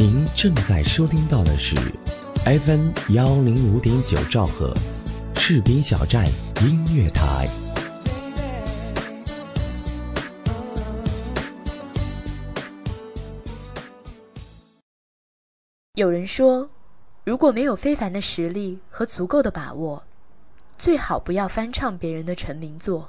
您正在收听到的是 FM 幺零五点九兆赫，士兵小站音乐台。有人说，如果没有非凡的实力和足够的把握，最好不要翻唱别人的成名作。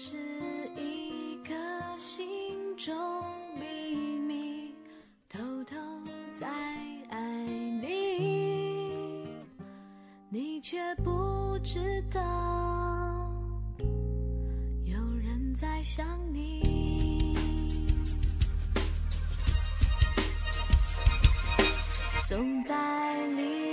是一颗心中秘密偷偷在爱你你却不知道有人在想你。总在离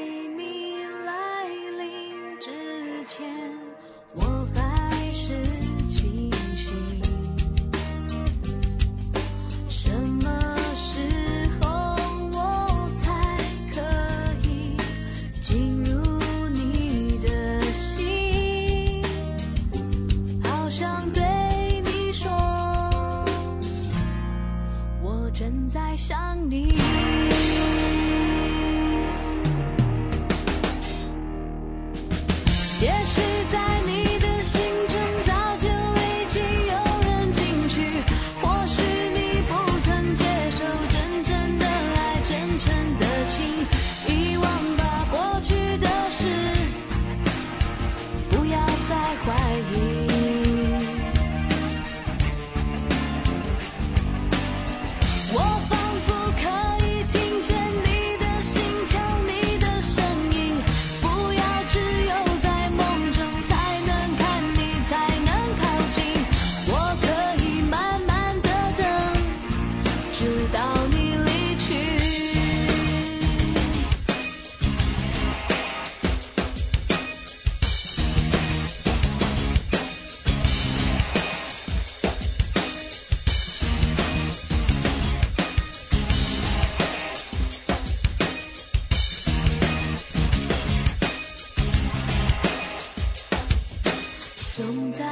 总在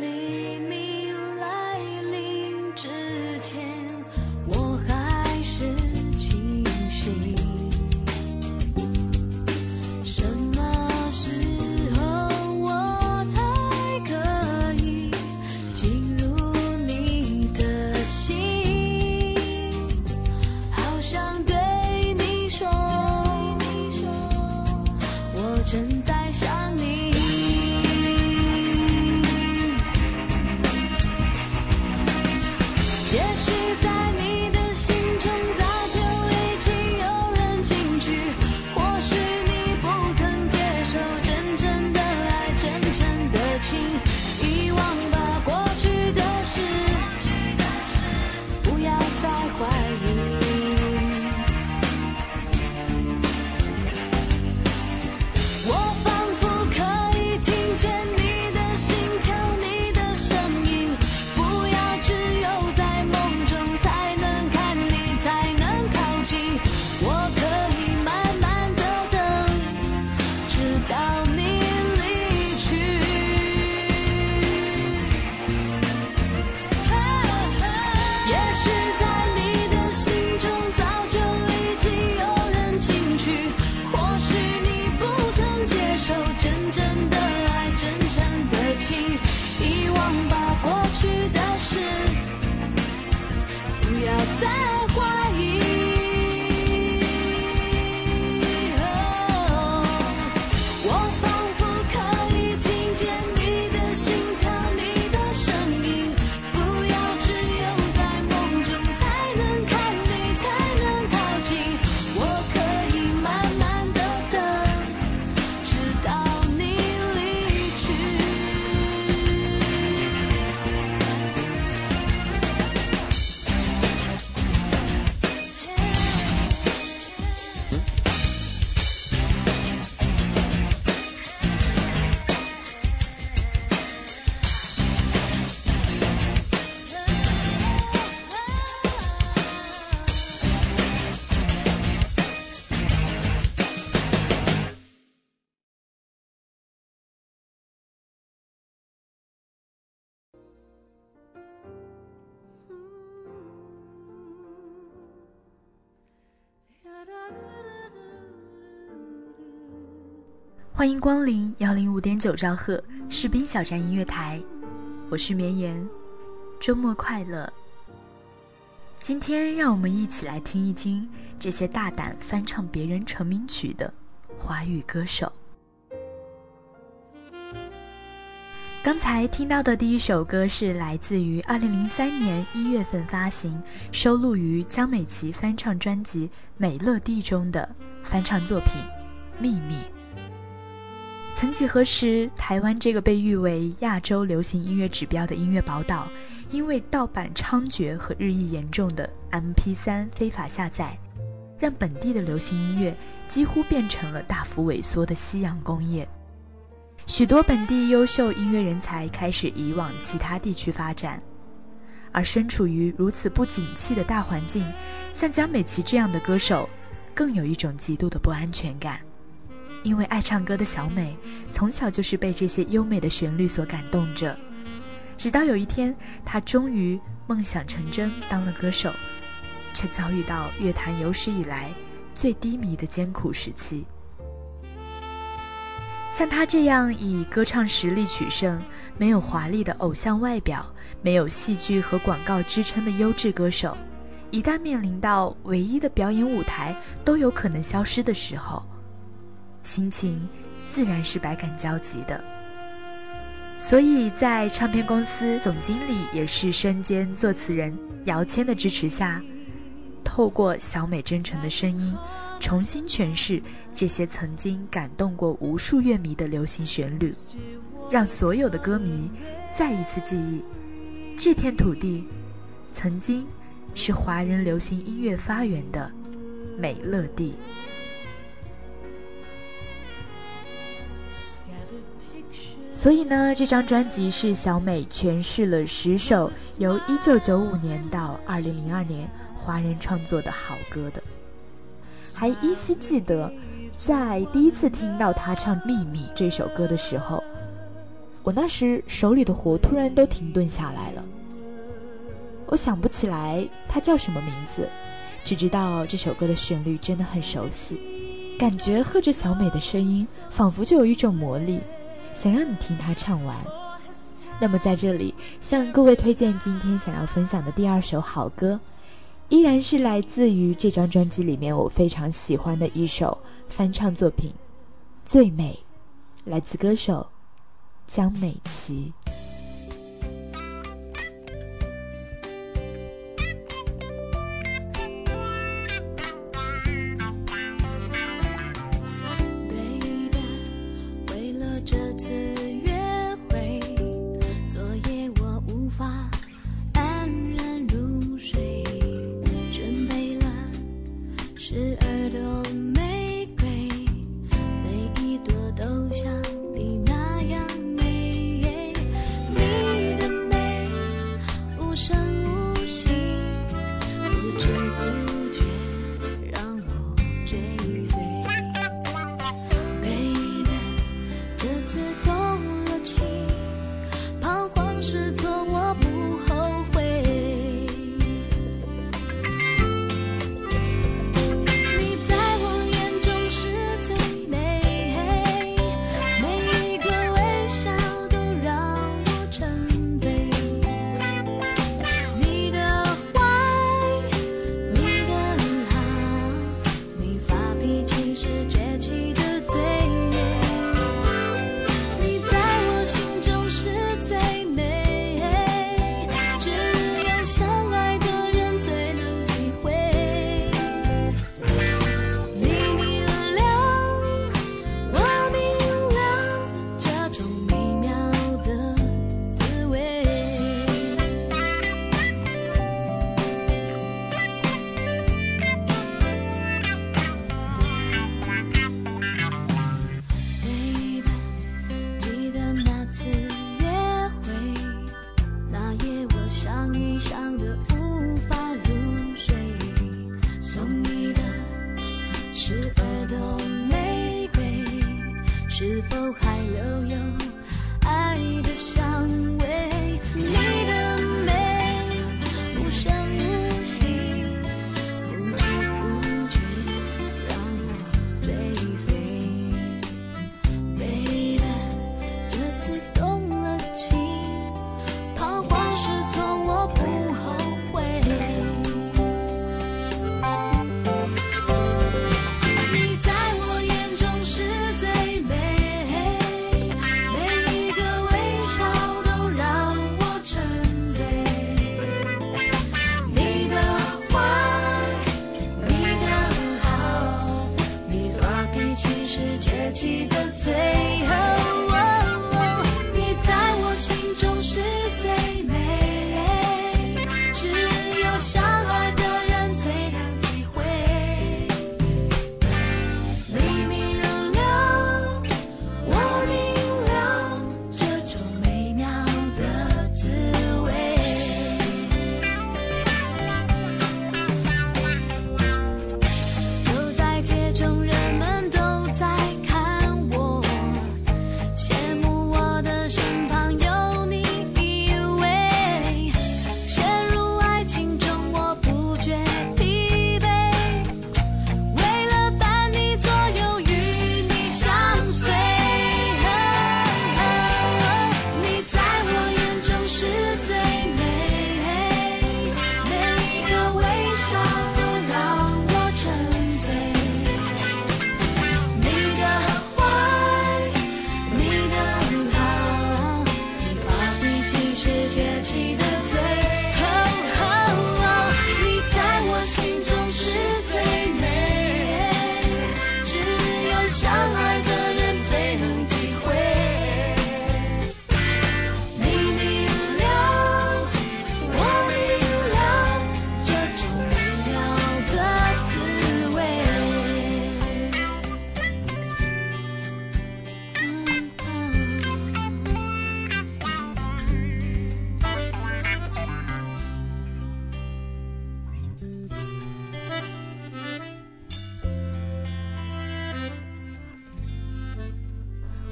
离欢迎光临幺零五点九兆赫士兵小站音乐台，我是绵延，周末快乐。今天让我们一起来听一听这些大胆翻唱别人成名曲的华语歌手。刚才听到的第一首歌是来自于二零零三年一月份发行、收录于江美琪翻唱专辑《美乐蒂》中的翻唱作品《秘密》。曾几何时，台湾这个被誉为亚洲流行音乐指标的音乐宝岛，因为盗版猖獗和日益严重的 MP3 非法下载，让本地的流行音乐几乎变成了大幅萎缩的夕阳工业。许多本地优秀音乐人才开始移往其他地区发展，而身处于如此不景气的大环境，像江美琪这样的歌手，更有一种极度的不安全感。因为爱唱歌的小美，从小就是被这些优美的旋律所感动着，直到有一天，她终于梦想成真，当了歌手，却遭遇到乐坛有史以来最低迷的艰苦时期。像他这样以歌唱实力取胜、没有华丽的偶像外表、没有戏剧和广告支撑的优质歌手，一旦面临到唯一的表演舞台都有可能消失的时候，心情自然是百感交集的。所以在唱片公司总经理也是身兼作词人姚谦的支持下，透过小美真诚的声音。重新诠释这些曾经感动过无数乐迷的流行旋律，让所有的歌迷再一次记忆，这片土地曾经是华人流行音乐发源的美乐地。所以呢，这张专辑是小美诠释了十首由1995年到2002年华人创作的好歌的。还依稀记得，在第一次听到她唱《秘密》这首歌的时候，我那时手里的活突然都停顿下来了。我想不起来她叫什么名字，只知道这首歌的旋律真的很熟悉，感觉和着小美的声音，仿佛就有一种魔力，想让你听他唱完。那么在这里，向各位推荐今天想要分享的第二首好歌。依然是来自于这张专辑里面我非常喜欢的一首翻唱作品，《最美》，来自歌手江美琪。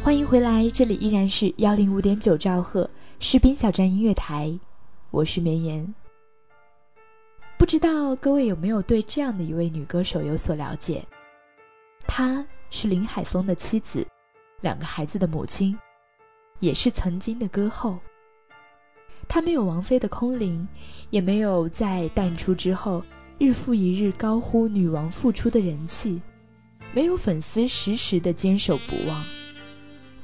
欢迎回来，这里依然是幺零五点九兆赫士兵小站音乐台，我是绵延。不知道各位有没有对这样的一位女歌手有所了解？她是林海峰的妻子，两个孩子的母亲，也是曾经的歌后。她没有王菲的空灵，也没有在淡出之后日复一日高呼“女王复出”的人气，没有粉丝时时的坚守不忘。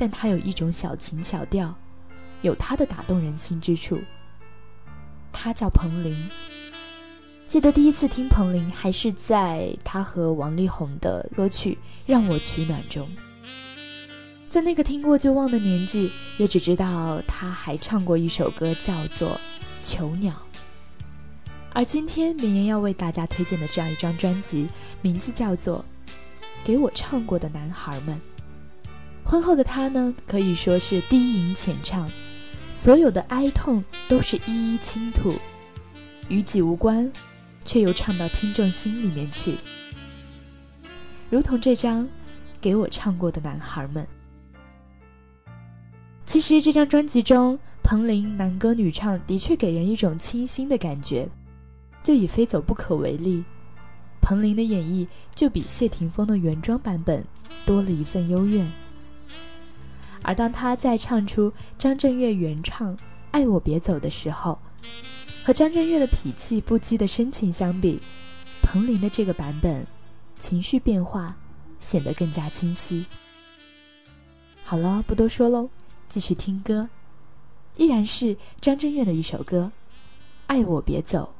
但他有一种小情小调，有他的打动人心之处。他叫彭羚。记得第一次听彭羚，还是在他和王力宏的歌曲《让我取暖》中。在那个听过就忘的年纪，也只知道他还唱过一首歌，叫做《囚鸟》。而今天绵延要为大家推荐的这样一张专辑，名字叫做《给我唱过的男孩们》。婚后的她呢，可以说是低吟浅唱，所有的哀痛都是一一倾吐，与己无关，却又唱到听众心里面去，如同这张《给我唱过的男孩们》。其实这张专辑中，彭羚男歌女唱的确给人一种清新的感觉。就以《非走不可》为例，彭羚的演绎就比谢霆锋的原装版本多了一份幽怨。而当他在唱出张震岳原唱《爱我别走》的时候，和张震岳的痞气不羁的深情相比，彭羚的这个版本，情绪变化显得更加清晰。好了，不多说喽，继续听歌，依然是张震岳的一首歌《爱我别走》，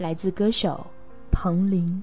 来自歌手彭羚。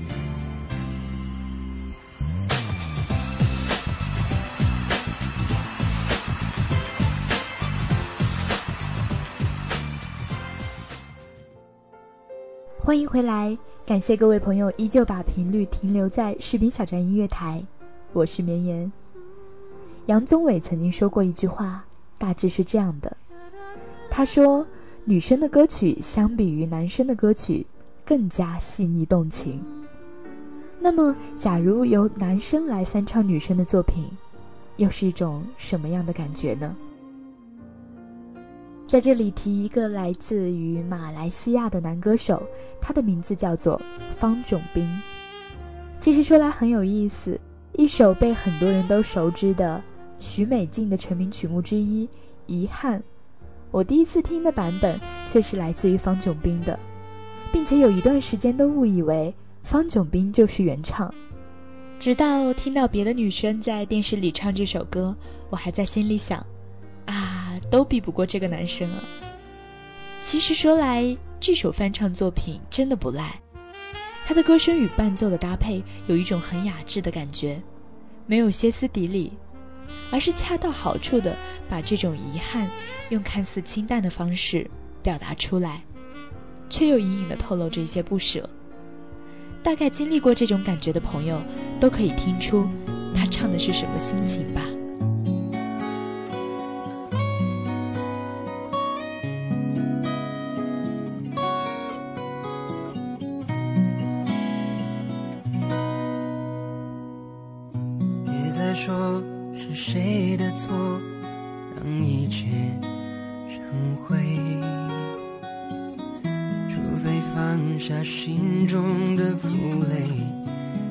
欢迎回来，感谢各位朋友依旧把频率停留在士兵小站音乐台，我是绵延。杨宗纬曾经说过一句话，大致是这样的：他说，女生的歌曲相比于男生的歌曲更加细腻动情。那么，假如由男生来翻唱女生的作品，又是一种什么样的感觉呢？在这里提一个来自于马来西亚的男歌手，他的名字叫做方炯斌。其实说来很有意思，一首被很多人都熟知的许美静的成名曲目之一《遗憾》，我第一次听的版本却是来自于方炯斌的，并且有一段时间都误以为方炯斌就是原唱，直到听到别的女生在电视里唱这首歌，我还在心里想。啊，都比不过这个男生啊！其实说来，这首翻唱作品真的不赖，他的歌声与伴奏的搭配有一种很雅致的感觉，没有歇斯底里，而是恰到好处的把这种遗憾用看似清淡的方式表达出来，却又隐隐的透露着一些不舍。大概经历过这种感觉的朋友，都可以听出他唱的是什么心情吧。说是谁的错，让一切成灰。除非放下心中的负累，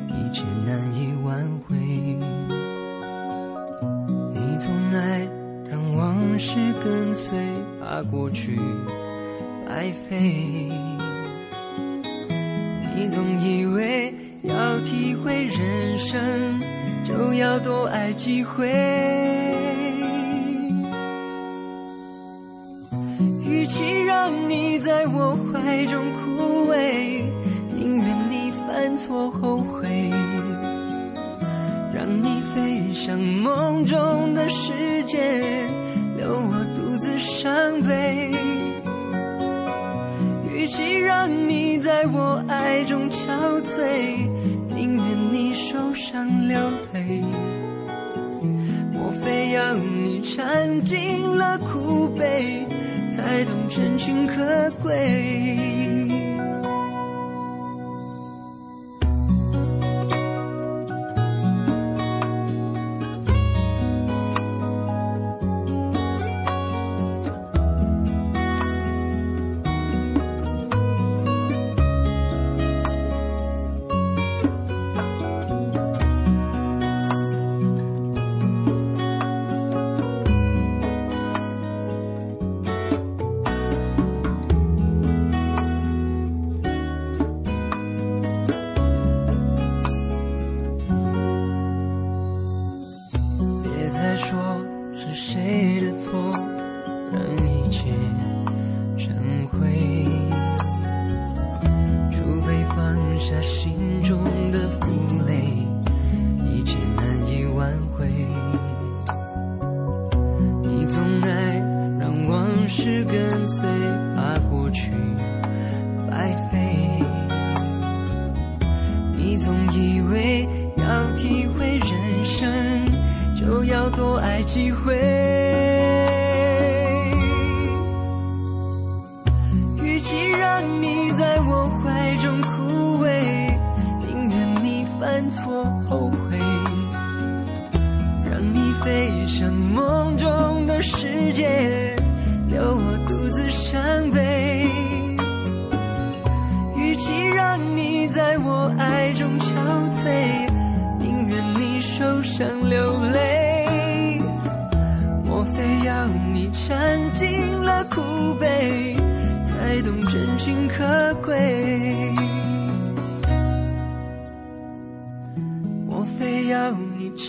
一切难以挽回。你总爱让往事跟随，怕过去白费。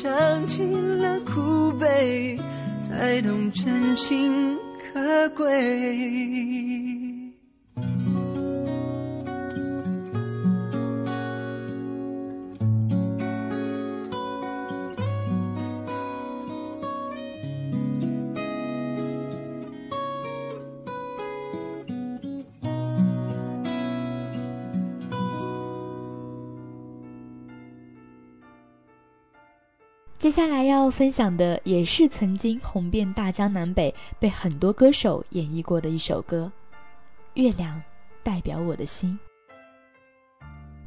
尝尽了苦悲，才懂真情可贵？接下来要分享的也是曾经红遍大江南北，被很多歌手演绎过的一首歌，《月亮代表我的心》。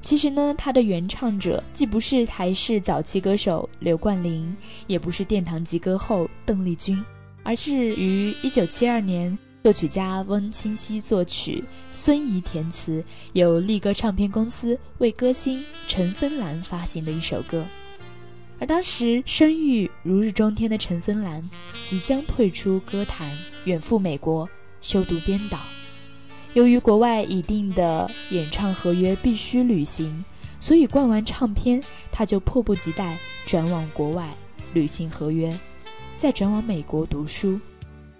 其实呢，它的原唱者既不是台式早期歌手刘冠霖，也不是殿堂级歌后邓丽君，而是于1972年作曲家翁清溪作曲，孙怡填词，由力歌唱片公司为歌星陈芬兰发行的一首歌。而当时声誉如日中天的陈芬兰即将退出歌坛，远赴美国修读编导。由于国外已定的演唱合约必须履行，所以灌完唱片，他就迫不及待转往国外履行合约，再转往美国读书。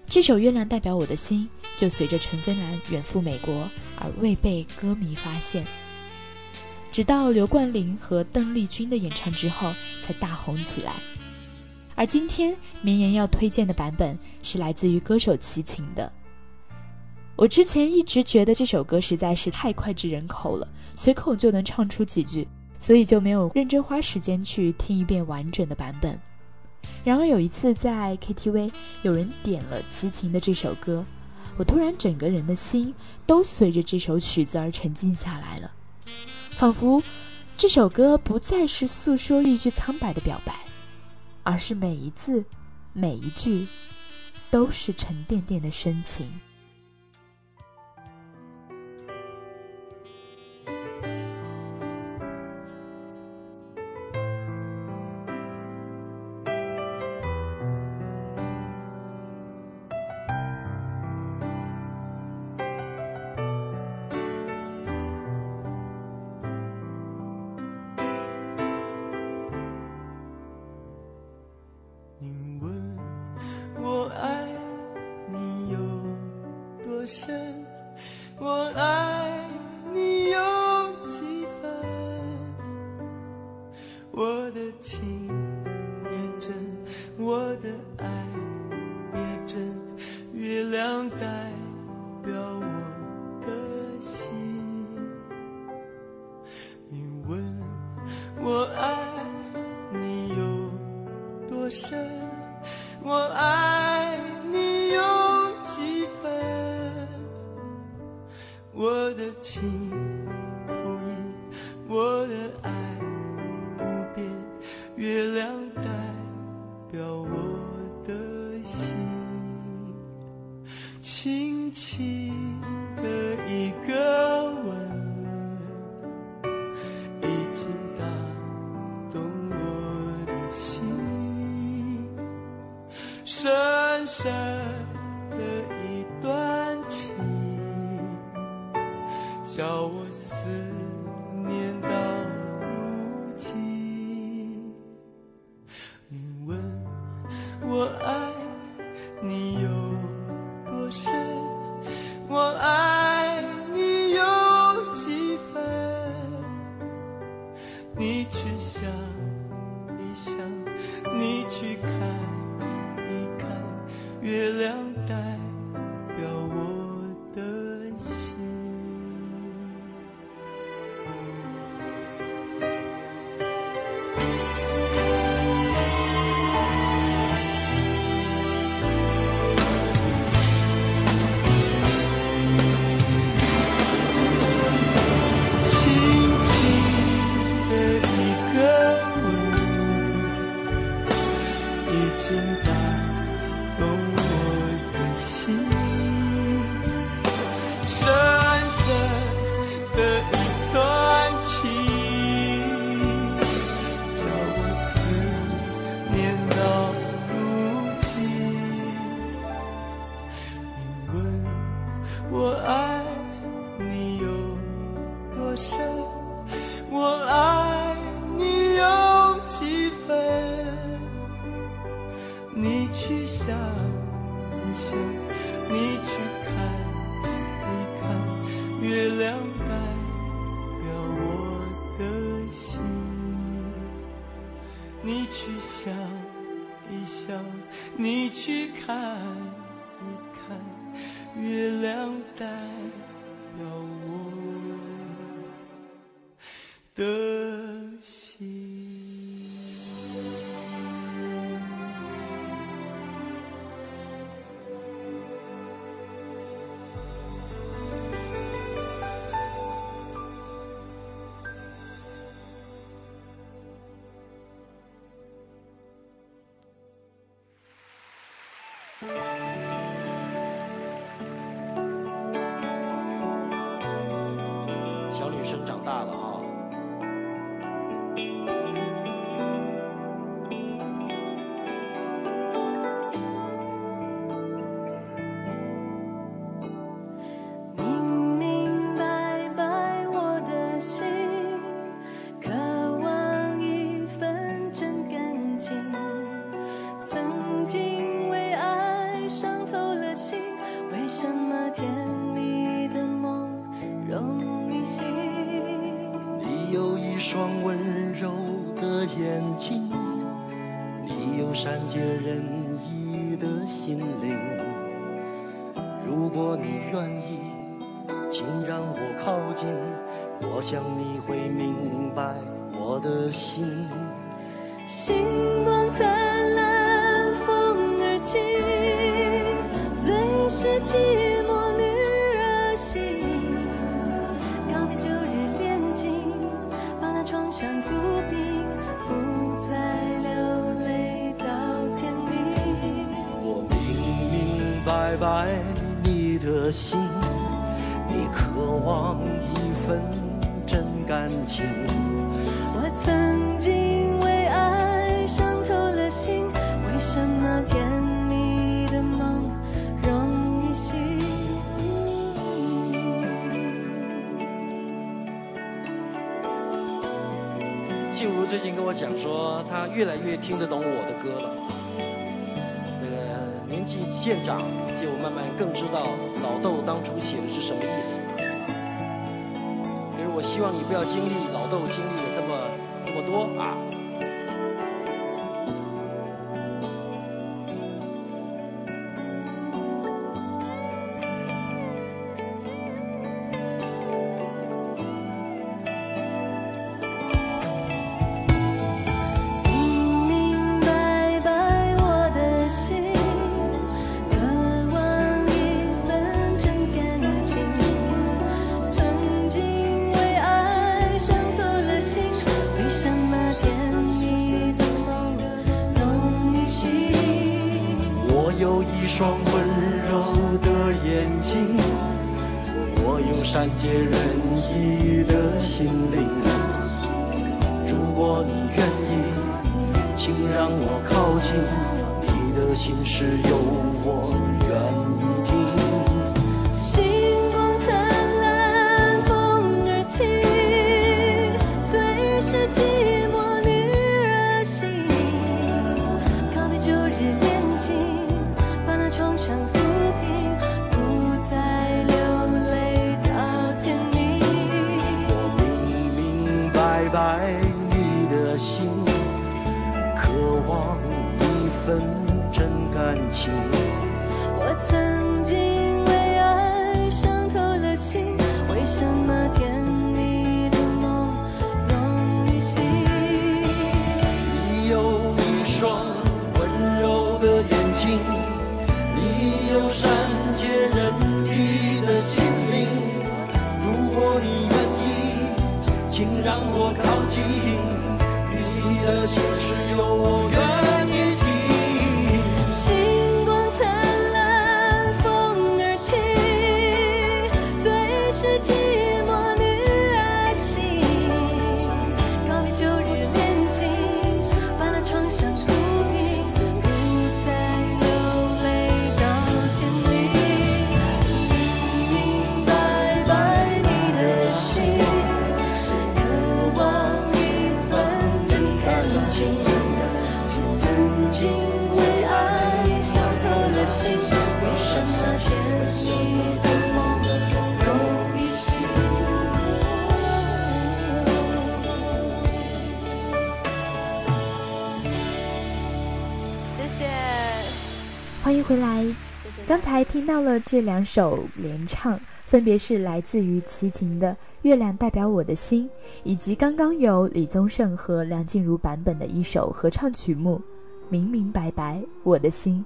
这首《月亮代表我的心》就随着陈芬兰远赴美国而未被歌迷发现。直到刘冠霖和邓丽君的演唱之后，才大红起来。而今天绵延要推荐的版本是来自于歌手齐秦的。我之前一直觉得这首歌实在是太脍炙人口了，随口就能唱出几句，所以就没有认真花时间去听一遍完整的版本。然而有一次在 KTV，有人点了齐秦的这首歌，我突然整个人的心都随着这首曲子而沉静下来了。仿佛这首歌不再是诉说一句苍白的表白，而是每一字、每一句都是沉甸甸的深情。多我你去看一看，月亮代表我的白我的心。星光灿烂，风儿轻，最是寂寞女人心。告别旧日恋情，把那创伤抚平，不再流泪到天明。我明明白白你的心，你渴望一份真感情。曾经为爱伤透了心，为什么甜蜜的梦容易醒？静茹最近跟我讲说，她越来越听得懂我的歌了。这个年年纪渐长，就慢慢更知道老豆当初写的是什么意思。就是我希望你不要经历老豆经历啊。善解人意的心灵。听到了这两首联唱，分别是来自于齐秦的《月亮代表我的心》，以及刚刚由李宗盛和梁静茹版本的一首合唱曲目《明明白白我的心》。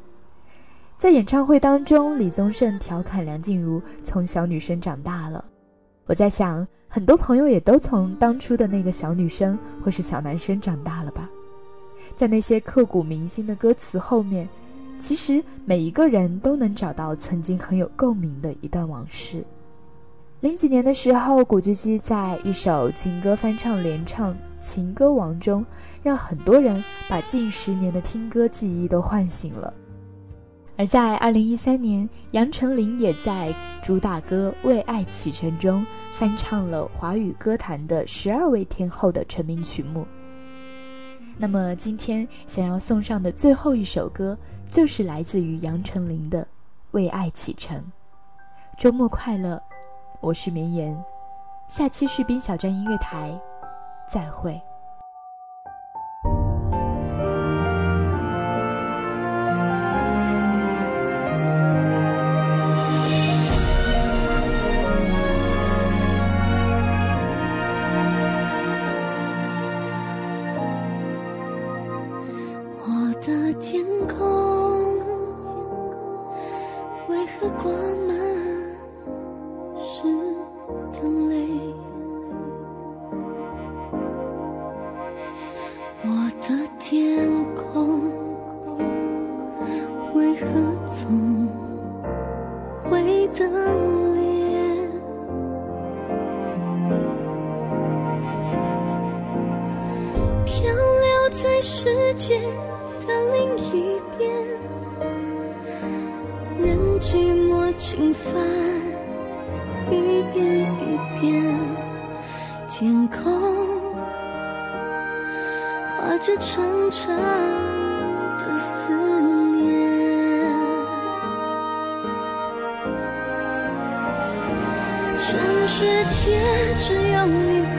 在演唱会当中，李宗盛调侃梁静茹从小女生长大了。我在想，很多朋友也都从当初的那个小女生或是小男生长大了吧？在那些刻骨铭心的歌词后面，其实每一个人都能找到曾经很有共鸣的一段往事。零几年的时候，古巨基在一首情歌翻唱联唱《情歌王》中，让很多人把近十年的听歌记忆都唤醒了。而在二零一三年，杨丞琳也在主打歌《为爱启程》中翻唱了华语歌坛的十二位天后的成名曲目。那么今天想要送上的最后一首歌，就是来自于杨丞琳的《为爱启程》。周末快乐，我是绵延，下期士兵小站音乐台，再会。一遍一遍，天空画着长长的思念。全世界只有你不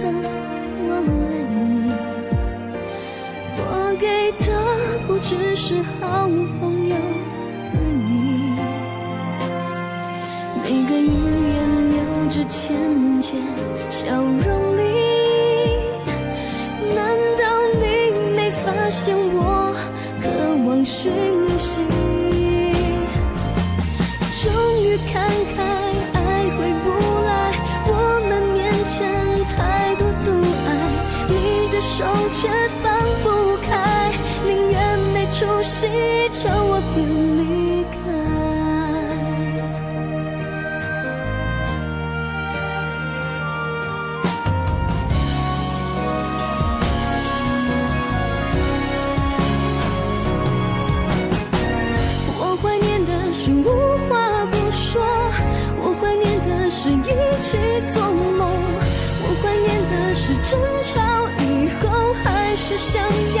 懂我爱你，我给的不只是好朋友。浅浅笑容里，难道你没发现我渴望讯息？终于看开，爱回不来，我们面前太多阻碍，你的手却放不开，宁愿没出息，叫我别离开。做梦，我怀念的是争吵以后还是想要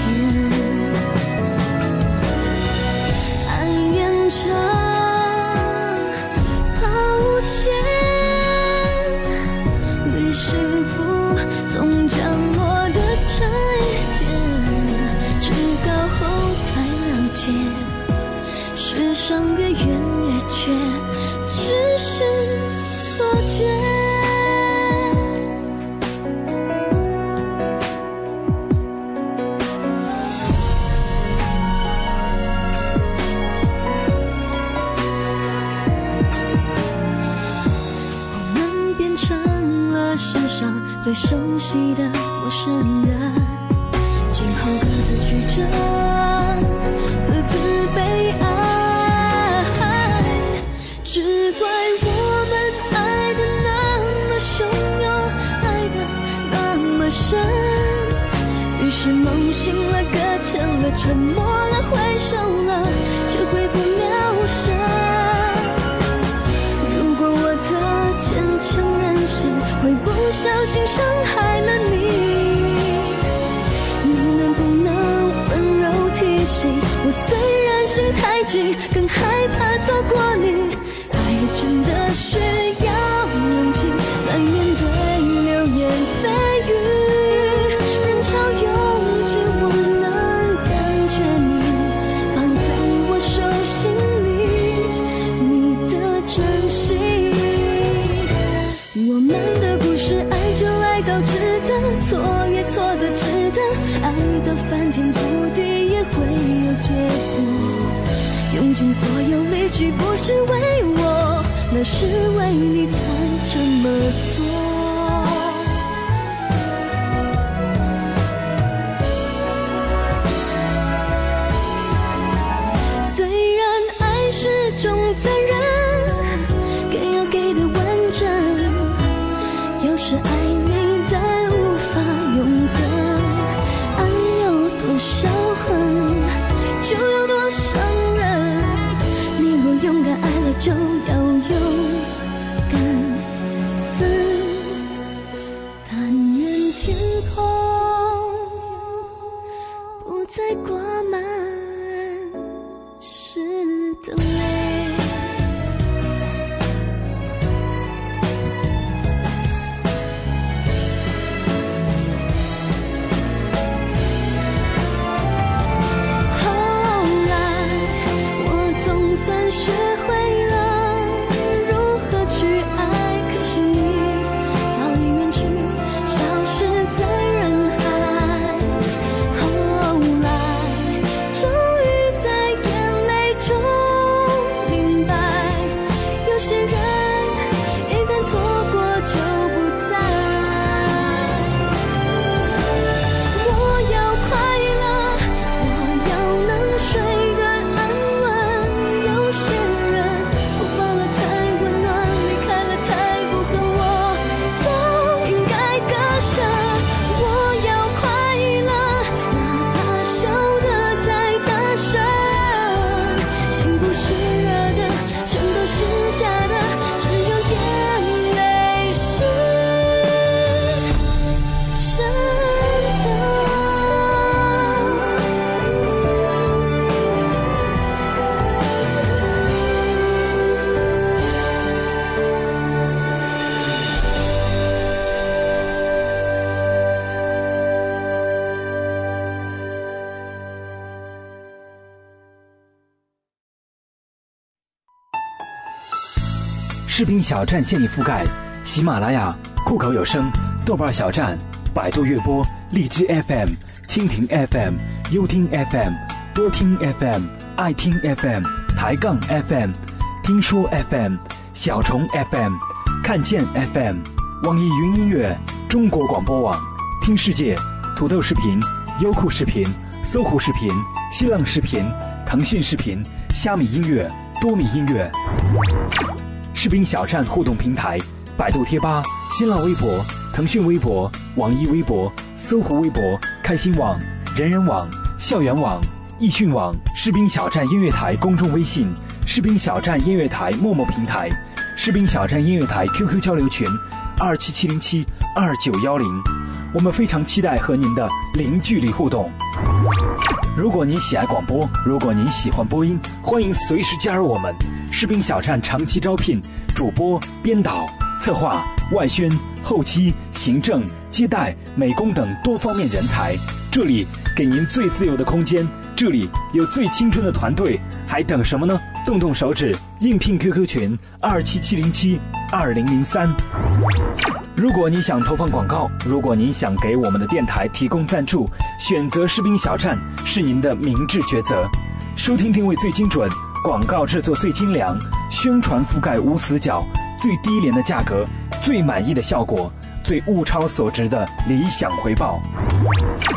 世上最熟悉的陌生人，今后各自曲折，各自悲哀。只怪我们爱的那么汹涌，爱的那么深，于是梦醒了，搁浅了，沉默了，挥手了，却回不了神。强任性会不小心伤害了你，你能不能温柔提醒我？虽然心太急，更害怕错过你。爱真的需尽所有力气，不是为我，那是为你才这么做。视频小站现已覆盖喜马拉雅、酷狗有声、豆瓣小站、百度乐播、荔枝 FM、蜻蜓 FM、优听 FM、多听 FM、爱听 FM、抬杠 FM、听说 FM、小虫 FM、看见 FM、网易云音乐、中国广播网、听世界、土豆视频、优酷视频、搜狐视频、新浪视频、腾讯视频、虾米音乐、多米音乐。士兵小站互动平台：百度贴吧、新浪微博、腾讯微博、网易微博、搜狐微博、开心网、人人网、校园网、易讯网、士兵小站音乐台公众微信、士兵小站音乐台陌陌平台、士兵小站音乐台 QQ 交流群：二七七零七二九幺零。我们非常期待和您的零距离互动。如果您喜爱广播，如果您喜欢播音，欢迎随时加入我们。士兵小站长期招聘主播、编导、策划、外宣、后期、行政、接待、美工等多方面人才。这里给您最自由的空间，这里有最青春的团队，还等什么呢？动动手指，应聘 QQ 群二七七零七二零零三。如果你想投放广告，如果您想给我们的电台提供赞助，选择士兵小站是您的明智抉择。收听定位最精准，广告制作最精良，宣传覆盖无死角，最低廉的价格，最满意的效果，最物超所值的理想回报。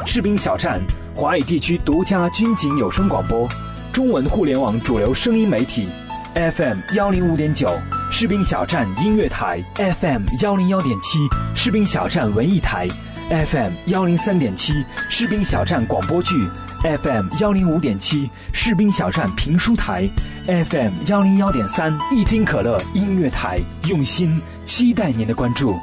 士兵小站，华语地区独家军警有声广播，中文互联网主流声音媒体，FM 幺零五点九。士兵小站音乐台 FM 幺零幺点七，士兵小站文艺台 FM 幺零三点七，士兵小站广播剧 FM 幺零五点七，士兵小站评书台 FM 幺零幺点三，一听可乐音乐台，用心期待您的关注。